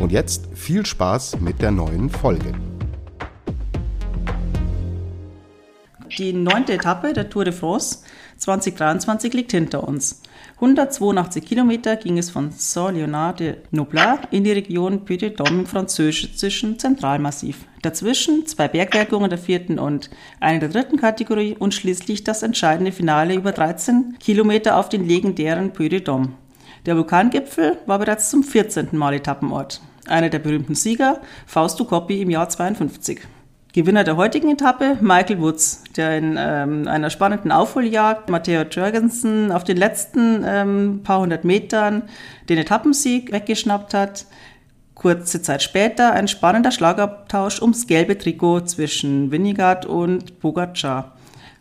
Und jetzt viel Spaß mit der neuen Folge. Die neunte Etappe der Tour de France 2023 liegt hinter uns. 182 Kilometer ging es von Saint-Léonard de Noblat in die Region Puy-de-Dôme im französischen Zentralmassiv. Dazwischen zwei Bergwerkungen der vierten und eine der dritten Kategorie und schließlich das entscheidende Finale über 13 Kilometer auf den legendären Puy-de-Dôme. Der Vulkangipfel war bereits zum 14. Mal Etappenort. Einer der berühmten Sieger, Fausto Coppi im Jahr 52. Gewinner der heutigen Etappe, Michael Woods, der in ähm, einer spannenden Aufholjagd Matteo Jürgensen auf den letzten ähm, paar hundert Metern den Etappensieg weggeschnappt hat. Kurze Zeit später ein spannender Schlagabtausch ums gelbe Trikot zwischen Winnegard und Pogacar,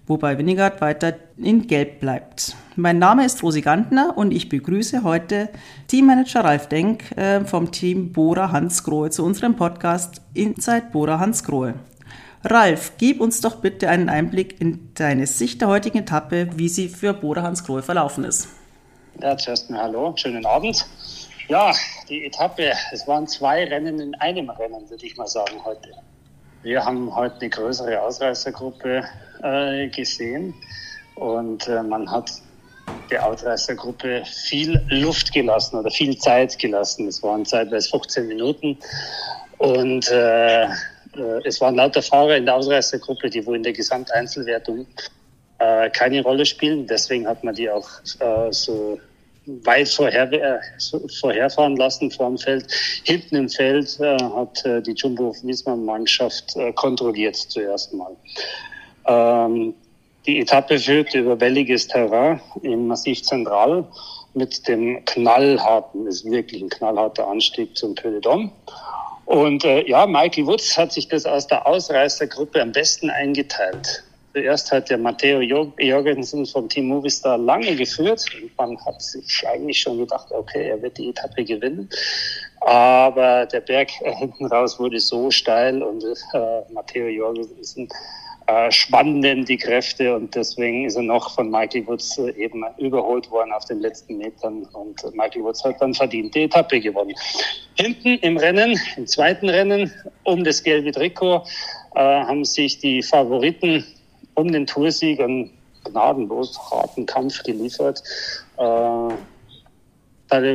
wobei Winnegard weiter in Gelb bleibt. Mein Name ist Rosi Gantner und ich begrüße heute Teammanager Ralf Denk äh, vom Team Bora Hansgrohe zu unserem Podcast Inside Bora Hansgrohe. Ralf, gib uns doch bitte einen Einblick in deine Sicht der heutigen Etappe, wie sie für Bora Hans Grohe verlaufen ist. Ja, zuerst mal hallo, schönen Abend. Ja, die Etappe, es waren zwei Rennen in einem Rennen, würde ich mal sagen, heute. Wir haben heute eine größere Ausreißergruppe äh, gesehen und äh, man hat der Ausreißergruppe viel Luft gelassen oder viel Zeit gelassen. Es waren zeitweise 15 Minuten und äh, äh, es waren lauter Fahrer in der Ausreißergruppe, die wohl in der Gesamteinzelwertung äh, keine Rolle spielen. Deswegen hat man die auch äh, so weit vorher, äh, vorherfahren lassen vor dem Feld. Hinten im Feld äh, hat äh, die Jumbo-Visma-Mannschaft äh, kontrolliert zuerst mal. Ähm, die Etappe führt über welliges Terrain im Massiv Zentral mit dem knallharten, ist wirklich ein knallharter Anstieg zum Peu Dôme. Und äh, ja, Michael Woods hat sich das aus der Ausreißergruppe am besten eingeteilt. Zuerst hat der Matteo Jorgensen vom Team Movistar lange geführt. Und man hat sich eigentlich schon gedacht, okay, er wird die Etappe gewinnen. Aber der Berg hinten raus wurde so steil und äh, Matteo Jorgensen äh, spannenden die Kräfte und deswegen ist er noch von Michael Woods äh, eben überholt worden auf den letzten Metern und Michael Woods hat dann verdient die Etappe gewonnen. Hinten im Rennen, im zweiten Rennen um das gelbe Trikot äh, haben sich die Favoriten um den Toursieg einen gnadenlos harten Kampf geliefert. Äh,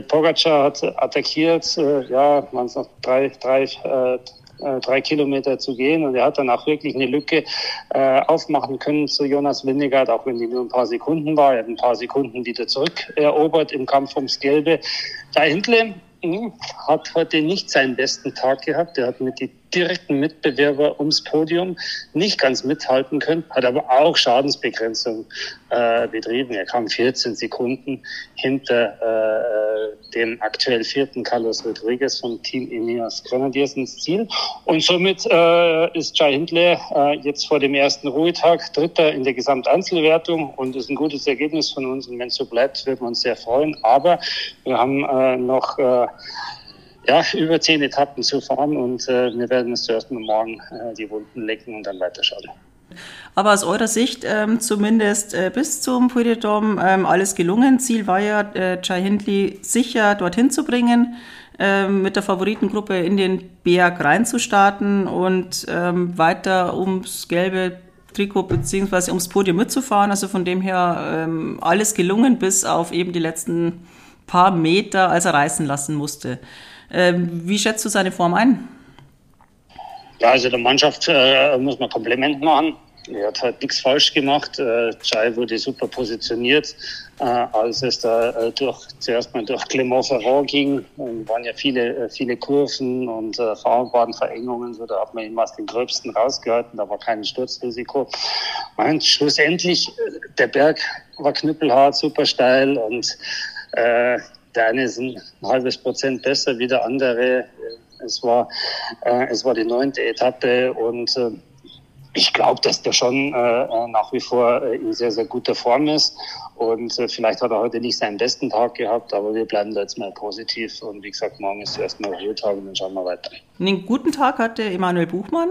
Pogacar hat attackiert, äh, ja, waren es noch drei, drei äh, äh, drei Kilometer zu gehen. Und er hat dann auch wirklich eine Lücke äh, aufmachen können zu Jonas Winnegard, auch wenn die nur ein paar Sekunden war. Er hat ein paar Sekunden wieder zurückerobert im Kampf ums Gelbe. Da Hindle hm, hat heute nicht seinen besten Tag gehabt. Er hat mit die direkten Mitbewerber ums Podium nicht ganz mithalten können, hat aber auch Schadensbegrenzung äh, betrieben. Er kam 14 Sekunden hinter äh, dem aktuell vierten Carlos Rodriguez vom Team Ineos Grenadiers ins Ziel. Und somit äh, ist Jai Hindley äh, jetzt vor dem ersten Ruhetag Dritter in der Gesamteinzelwertung und ist ein gutes Ergebnis von uns. Und wenn es so bleibt, wird man uns sehr freuen. Aber wir haben äh, noch äh, ja, über zehn Etappen zu fahren und äh, wir werden es zuerst mal morgen äh, die Wunden lecken und dann weiterschauen. Aber aus eurer Sicht ähm, zumindest äh, bis zum Puy ähm, alles gelungen. Ziel war ja, äh, Jai Hindley sicher dorthin zu bringen, äh, mit der Favoritengruppe in den Berg reinzustarten und ähm, weiter ums gelbe Trikot beziehungsweise ums Podium mitzufahren. Also von dem her ähm, alles gelungen, bis auf eben die letzten paar Meter, als er reißen lassen musste. Ähm, wie schätzt du seine Form ein? Ja, also der Mannschaft äh, muss man Kompliment machen. Er hat halt nichts falsch gemacht. Äh, Chai wurde super positioniert. Äh, als es da äh, durch, zuerst mal durch Clermont-Ferrand ging, äh, waren ja viele, äh, viele Kurven und äh, Fahrbahnverengungen, so da hat man ihn aus den Gröbsten rausgehalten, da war kein Sturzrisiko. Und schlussendlich, äh, der Berg war knüppelhart, super steil und äh, der eine ist ein halbes Prozent besser wie der andere. Es war, äh, es war die neunte Etappe und äh, ich glaube, dass der schon äh, äh, nach wie vor äh, in sehr, sehr guter Form ist. Und äh, vielleicht hat er heute nicht seinen besten Tag gehabt, aber wir bleiben da jetzt mal positiv. Und wie gesagt, morgen ist erstmal Ruhetag und dann schauen wir weiter. Einen guten Tag hatte Emanuel Buchmann.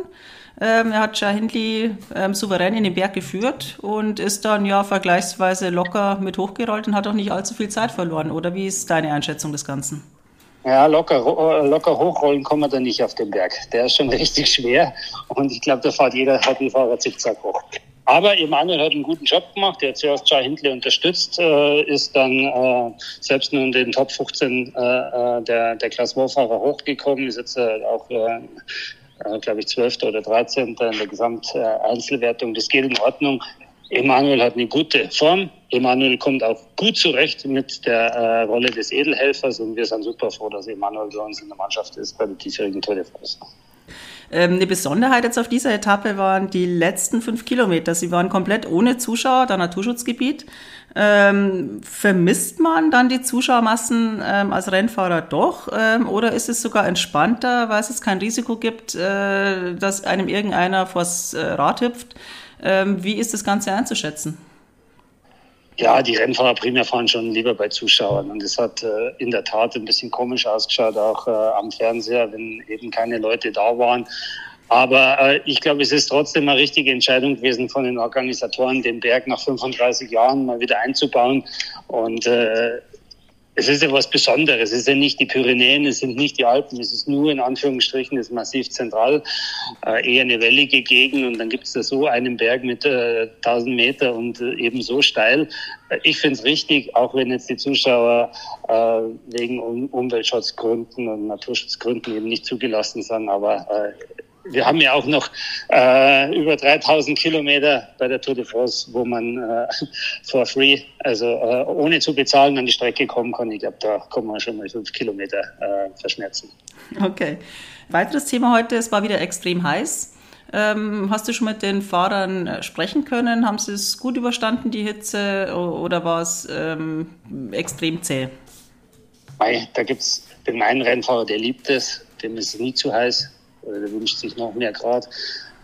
Ähm, er hat Shah Hindley ähm, souverän in den Berg geführt und ist dann ja vergleichsweise locker mit hochgerollt und hat auch nicht allzu viel Zeit verloren. Oder wie ist deine Einschätzung des Ganzen? Ja, locker, locker hochrollen kommen wir da nicht auf den Berg. Der ist schon richtig schwer und ich glaube, da fährt jeder Hobbyfahrer zickzack hoch. Aber Emanuel hat einen guten Job gemacht. Er hat zuerst Jai Hindley unterstützt, äh, ist dann äh, selbst nur in den Top 15 äh, äh, der, der Klassementfahrer hochgekommen, ist jetzt äh, auch, äh, glaube ich, 12. oder 13. in der Gesamteinzelwertung. Das geht in Ordnung. Emanuel hat eine gute Form. Emanuel kommt auch gut zurecht mit der äh, Rolle des Edelhelfers und wir sind super froh, dass Emanuel bei uns in der Mannschaft ist bei der diesjährigen Tour de France. Ähm, eine Besonderheit jetzt auf dieser Etappe waren die letzten fünf Kilometer. Sie waren komplett ohne Zuschauer, da Naturschutzgebiet. Ähm, vermisst man dann die Zuschauermassen ähm, als Rennfahrer doch? Ähm, oder ist es sogar entspannter, weil es kein Risiko gibt, äh, dass einem irgendeiner vors äh, Rad hüpft? Ähm, wie ist das Ganze einzuschätzen? Ja, die Rennfahrer primär fahren schon lieber bei Zuschauern. Und es hat äh, in der Tat ein bisschen komisch ausgeschaut, auch äh, am Fernseher, wenn eben keine Leute da waren. Aber äh, ich glaube, es ist trotzdem eine richtige Entscheidung gewesen von den Organisatoren, den Berg nach 35 Jahren mal wieder einzubauen. Und äh, es ist ja was Besonderes. Es sind nicht die Pyrenäen, es sind nicht die Alpen, es ist nur in Anführungsstrichen das Massiv Zentral, äh, eher eine wellige Gegend und dann gibt es da so einen Berg mit äh, 1000 Meter und äh, eben so steil. Äh, ich finde es richtig, auch wenn jetzt die Zuschauer äh, wegen um Umweltschutzgründen und Naturschutzgründen eben nicht zugelassen sind, aber äh, wir haben ja auch noch äh, über 3000 Kilometer bei der Tour de France, wo man äh, for free, also äh, ohne zu bezahlen, an die Strecke kommen kann. Ich glaube, da kann man schon mal fünf Kilometer äh, verschmerzen. Okay. Weiteres Thema heute, es war wieder extrem heiß. Ähm, hast du schon mit den Fahrern äh, sprechen können? Haben sie es gut überstanden, die Hitze, oder war es ähm, extrem zäh? Da gibt es den einen Rennfahrer, der liebt es, dem ist es nie zu heiß oder der wünscht sich noch mehr Grad.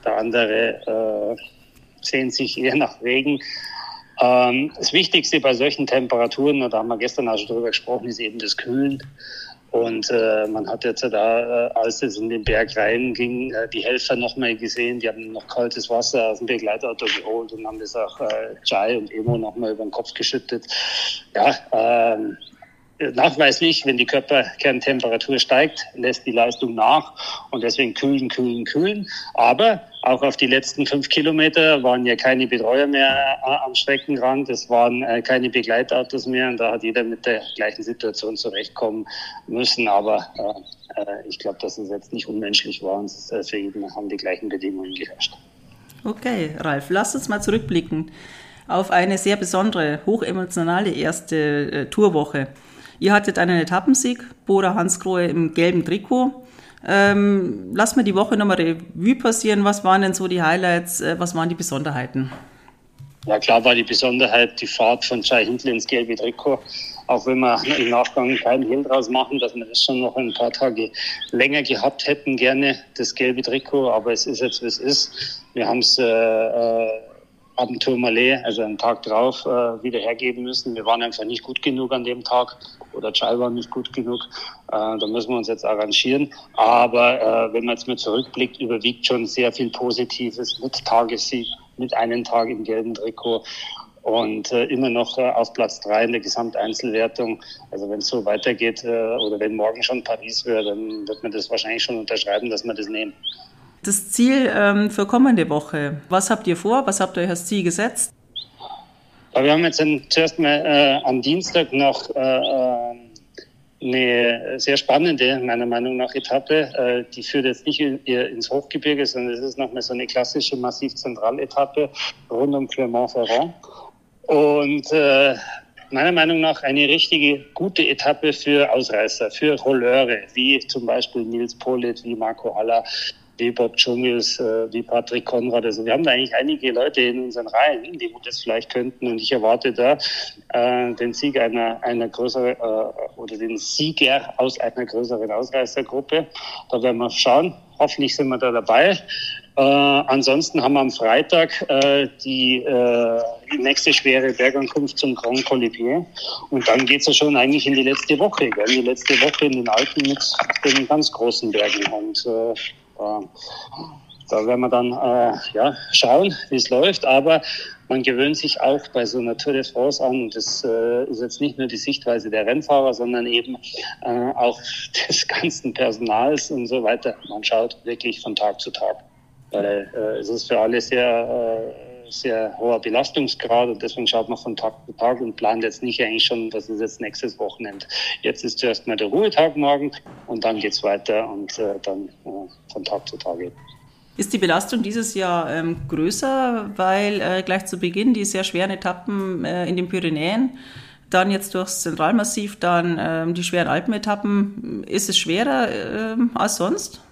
Der andere äh, sehnt sich eher nach Regen. Ähm, das Wichtigste bei solchen Temperaturen, da haben wir gestern auch schon drüber gesprochen, ist eben das Kühlen. Und äh, man hat jetzt da, äh, als es in den Berg reinging, äh, die Helfer noch mal gesehen, die haben noch kaltes Wasser aus dem Begleitauto geholt und haben das auch äh, Jai und Emo noch mal über den Kopf geschüttet. Ja, ähm, nachweislich, wenn die Körperkerntemperatur steigt, lässt die Leistung nach und deswegen kühlen, kühlen, kühlen. Aber auch auf die letzten fünf Kilometer waren ja keine Betreuer mehr äh, am Streckenrand, es waren äh, keine Begleitautos mehr und da hat jeder mit der gleichen Situation zurechtkommen müssen. Aber äh, äh ich glaube, dass es jetzt nicht unmenschlich war und für jeden haben die gleichen Bedingungen geherrscht. Okay, Ralf, lass uns mal zurückblicken auf eine sehr besondere, hochemotionale erste Tourwoche. Ihr hattet einen Etappensieg, Bora Hansgrohe im gelben Trikot. Ähm, lass mir die Woche nochmal Revue passieren. Was waren denn so die Highlights? Äh, was waren die Besonderheiten? Ja, klar war die Besonderheit die Fahrt von Jai Hindley ins gelbe Trikot. Auch wenn wir im Nachgang keinen Hehl draus machen, dass wir das schon noch ein paar Tage länger gehabt hätten, gerne das gelbe Trikot. Aber es ist jetzt, wie es ist. Wir haben es äh, äh am Tourmalet, also einen Tag drauf, äh, wieder hergeben müssen. Wir waren einfach nicht gut genug an dem Tag oder Chai war nicht gut genug. Äh, da müssen wir uns jetzt arrangieren. Aber äh, wenn man jetzt mal zurückblickt, überwiegt schon sehr viel Positives mit Tagessieg, mit einem Tag im gelben Trikot und äh, immer noch äh, auf Platz drei in der Gesamteinzelwertung. Also wenn es so weitergeht äh, oder wenn morgen schon Paris wäre, dann wird man das wahrscheinlich schon unterschreiben, dass wir das nehmen. Das Ziel ähm, für kommende Woche, was habt ihr vor? Was habt ihr euch als Ziel gesetzt? Wir haben jetzt zuerst mal äh, am Dienstag noch äh, äh, eine sehr spannende, meiner Meinung nach, Etappe. Äh, die führt jetzt nicht in, ins Hochgebirge, sondern es ist nochmal so eine klassische Massiv-Zentral-Etappe rund um Clermont-Ferrand. Und äh, meiner Meinung nach eine richtige gute Etappe für Ausreißer, für Rolleure, wie zum Beispiel Nils Polit, wie Marco Haller, wie Bob Dschungels, äh, wie Patrick Konrad. Also wir haben da eigentlich einige Leute in unseren Reihen, die das vielleicht könnten. Und ich erwarte da äh, den Sieg einer, einer größeren äh, oder den Sieger aus einer größeren Ausreißergruppe. Da werden wir schauen. Hoffentlich sind wir da dabei. Äh, ansonsten haben wir am Freitag äh, die, äh, die nächste schwere Bergankunft zum Grand Colibier. Und dann geht's ja schon eigentlich in die letzte Woche, gell? die letzte Woche in den Alpen mit den ganz großen Bergen. Und äh, da werden wir dann äh, ja, schauen, wie es läuft. Aber man gewöhnt sich auch bei so einer Tour de France an. Und das äh, ist jetzt nicht nur die Sichtweise der Rennfahrer, sondern eben äh, auch des ganzen Personals und so weiter. Man schaut wirklich von Tag zu Tag. Weil äh, es ist für alle sehr, äh, sehr hoher Belastungsgrad und deswegen schaut man von Tag zu Tag und plant jetzt nicht eigentlich schon, was ist jetzt nächstes Wochenende. Jetzt ist zuerst mal der Ruhetag morgen und dann geht's weiter und äh, dann äh, von Tag zu Tag. Ist die Belastung dieses Jahr ähm, größer, weil äh, gleich zu Beginn die sehr schweren Etappen äh, in den Pyrenäen, dann jetzt durchs Zentralmassiv, dann ähm, die schweren Alpenetappen, ist es schwerer äh, als sonst?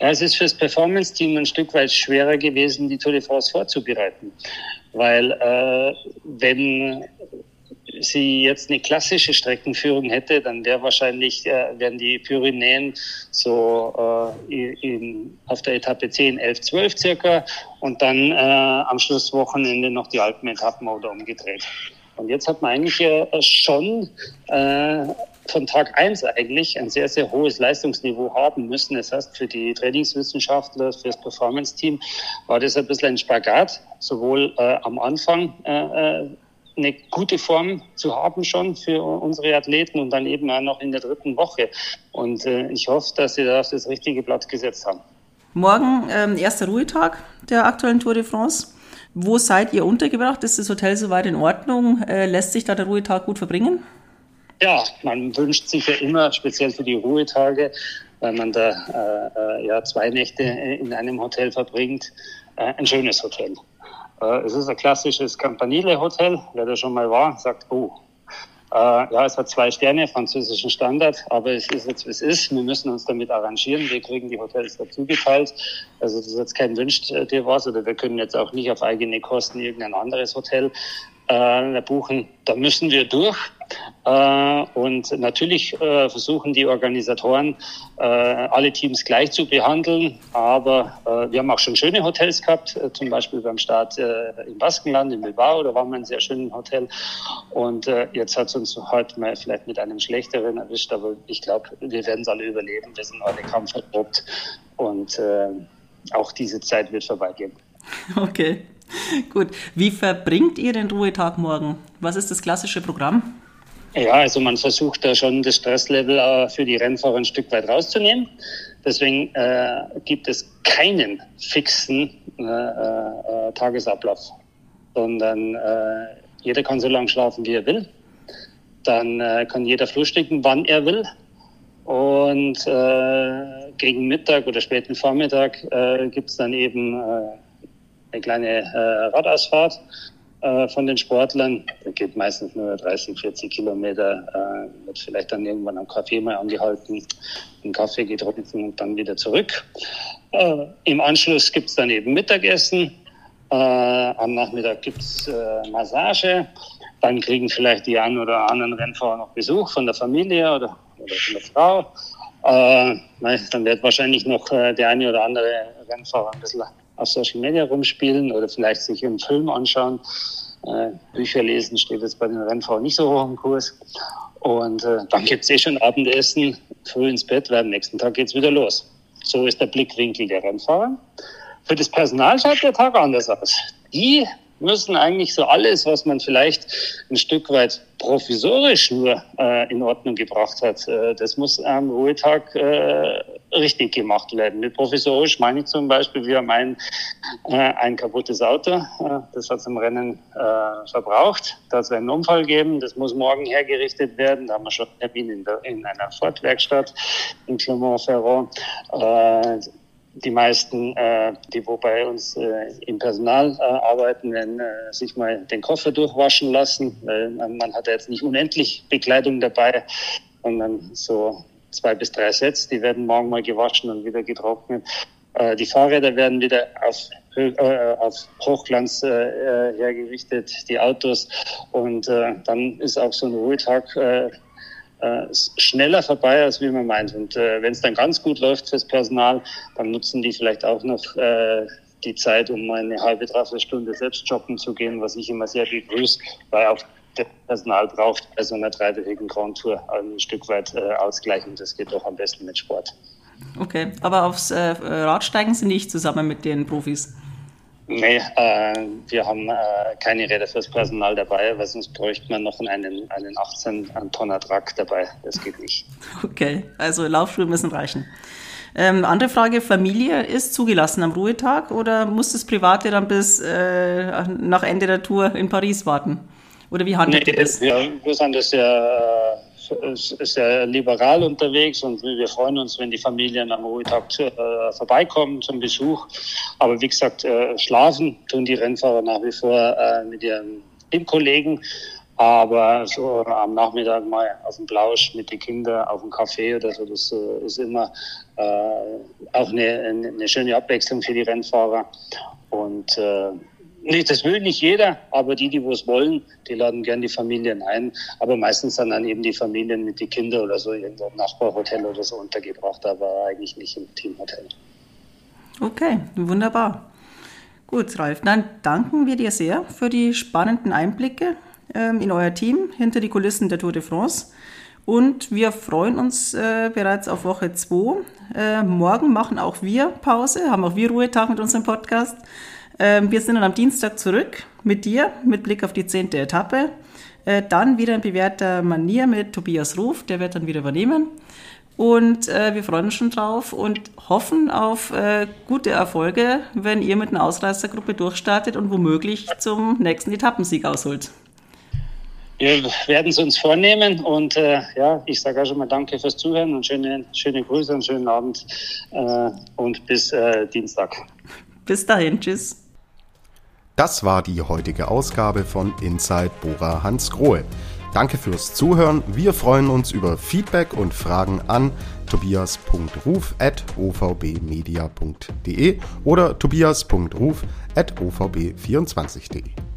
Ja, es ist fürs Performance-Team ein Stück weit schwerer gewesen, die Tour de France vorzubereiten. Weil äh, wenn sie jetzt eine klassische Streckenführung hätte, dann wäre wahrscheinlich, äh, wären die Pyrenäen so äh, in, auf der Etappe 10, 11, 12 circa und dann äh, am Schlusswochenende noch die Alpenetappen oder umgedreht. Und jetzt hat man eigentlich äh, schon äh, von Tag eins eigentlich ein sehr, sehr hohes Leistungsniveau haben müssen. Das heißt, für die Trainingswissenschaftler, für das Performance-Team war das ein bisschen ein Spagat, sowohl äh, am Anfang äh, äh, eine gute Form zu haben schon für unsere Athleten und dann eben auch noch in der dritten Woche. Und äh, ich hoffe, dass sie da auf das richtige Blatt gesetzt haben. Morgen ähm, erster Ruhetag der aktuellen Tour de France. Wo seid ihr untergebracht? Ist das Hotel soweit in Ordnung? Äh, lässt sich da der Ruhetag gut verbringen? Ja, man wünscht sich ja immer, speziell für die Ruhetage, weil man da äh, äh ja zwei Nächte in einem Hotel verbringt, äh, ein schönes Hotel. Äh, es ist ein klassisches Campanile-Hotel. Wer da schon mal war, sagt, oh, äh, ja, es hat zwei Sterne, französischen Standard, aber es ist jetzt, wie es ist. Wir müssen uns damit arrangieren. Wir kriegen die Hotels dazu geteilt. Also das ist jetzt kein Wünsch dir was oder wir können jetzt auch nicht auf eigene Kosten irgendein anderes Hotel äh, buchen. Da müssen wir durch. Äh, und natürlich äh, versuchen die Organisatoren, äh, alle Teams gleich zu behandeln. Aber wir haben auch schon schöne Hotels gehabt, zum Beispiel beim Start im Baskenland, in Bilbao, da waren wir in einem sehr schönen Hotel. Und jetzt hat es uns heute mal vielleicht mit einem schlechteren erwischt, aber ich glaube, wir werden es alle überleben. Wir sind alle kampferprobt und auch diese Zeit wird vorbeigehen. Okay. Gut. Wie verbringt ihr den Ruhetag morgen? Was ist das klassische Programm? Ja, also man versucht da schon das Stresslevel äh, für die Rennfahrer ein Stück weit rauszunehmen. Deswegen äh, gibt es keinen fixen äh, äh, Tagesablauf, sondern äh, jeder kann so lange schlafen, wie er will. Dann äh, kann jeder frühstücken, wann er will. Und gegen Mittag oder späten Vormittag gibt es dann eben eine kleine Radausfahrt äh, von den Sportlern. Der geht meistens nur 30, 40 Kilometer, äh, wird vielleicht dann irgendwann am Café mal angehalten, einen Kaffee getrunken und dann wieder zurück. Äh, Im Anschluss gibt's dann eben Mittagessen. Äh, am Nachmittag gibt's äh, Massage. Dann kriegen vielleicht die einen oder anderen Rennfahrer noch Besuch von der Familie oder, oder von der Frau. Äh, dann wird wahrscheinlich noch äh, der eine oder andere Rennfahrer ein bisschen auf Social Media rumspielen oder vielleicht sich einen Film anschauen. Äh, Bücher lesen steht jetzt bei den Rennfahrern nicht so hoch im Kurs. Und äh, dann gibt's eh schon Abendessen, früh ins Bett, weil am nächsten Tag geht's wieder los. So ist der Blickwinkel der Rennfahrer. Für das Personal schaut der Tag anders aus. Die müssen eigentlich so alles, was man vielleicht ein Stück weit provisorisch nur äh, in Ordnung gebracht hat, äh, das muss am Ruhetag äh, richtig gemacht werden. Mit provisorisch meine ich zum Beispiel, wir haben ein, äh, ein kaputtes Auto, äh, das hat zum Rennen äh, verbraucht. Da hat es einen Unfall gegeben, das muss morgen hergerichtet werden. Da haben wir schon einen Termin in, der, in einer Fortwerkstatt in Clermont-Ferrand. Äh, die meisten, äh, die wo bei uns äh, im Personal äh, arbeiten, werden äh, sich mal den Koffer durchwaschen lassen, weil man, man hat ja jetzt nicht unendlich Bekleidung dabei, sondern so zwei bis drei Sets, die werden morgen mal gewaschen und wieder getrocknet. Äh, die Fahrräder werden wieder auf, äh, auf Hochglanz äh, hergerichtet, die Autos. Und äh, dann ist auch so ein Ruhetag äh, äh, schneller vorbei, als wie man meint. Und äh, wenn es dann ganz gut läuft fürs Personal, dann nutzen die vielleicht auch noch äh, die Zeit, um eine halbe, dreiviertel Stunde selbst joggen zu gehen, was ich immer sehr begrüße, weil auch das Personal braucht bei so einer dreiwöchigen Grand Tour ein Stück weit äh, ausgleichen. Das geht doch am besten mit Sport. Okay, aber aufs äh, Radsteigen sind nicht zusammen mit den Profis. Nee, äh, wir haben äh, keine Räder fürs Personal dabei, weil sonst bräuchte man noch einen, einen 18 Tonner Truck dabei. Das geht nicht. Okay, also Laufschuhe müssen reichen. Ähm, andere Frage, Familie ist zugelassen am Ruhetag oder muss das Private dann bis äh, nach Ende der Tour in Paris warten? Oder wie handelt nee, ihr das? Wir, wir sind das ja sehr liberal unterwegs und wir freuen uns, wenn die Familien am Ruhetag äh, vorbeikommen zum Besuch. Aber wie gesagt, äh, schlafen tun die Rennfahrer nach wie vor äh, mit ihren Teamkollegen. Aber so am Nachmittag mal auf dem Blausch mit den Kindern auf dem Café oder so, das äh, ist immer äh, auch eine, eine schöne Abwechslung für die Rennfahrer. Und äh, Nee, das will nicht jeder, aber die, die es wollen, die laden gern die Familien ein. Aber meistens sind dann eben die Familien mit den Kindern oder so irgendwo im Nachbarhotel oder so untergebracht, aber eigentlich nicht im Teamhotel. Okay, wunderbar. Gut, Ralf, dann danken wir dir sehr für die spannenden Einblicke ähm, in euer Team hinter die Kulissen der Tour de France. Und wir freuen uns äh, bereits auf Woche 2. Äh, morgen machen auch wir Pause, haben auch wir Ruhetag mit unserem Podcast. Ähm, wir sind dann am Dienstag zurück mit dir, mit Blick auf die zehnte Etappe. Äh, dann wieder in bewährter Manier mit Tobias Ruf, der wird dann wieder übernehmen. Und äh, wir freuen uns schon drauf und hoffen auf äh, gute Erfolge, wenn ihr mit einer Ausreißergruppe durchstartet und womöglich zum nächsten Etappensieg ausholt. Wir werden es uns vornehmen und äh, ja, ich sage auch schon mal Danke fürs Zuhören und schöne, schöne Grüße und schönen Abend äh, und bis äh, Dienstag. Bis dahin, tschüss. Das war die heutige Ausgabe von Inside Bora Hans Grohe. Danke fürs Zuhören. Wir freuen uns über Feedback und Fragen an tobias.ruf.ovbmedia.de oder tobias.ruf.ovb24.de.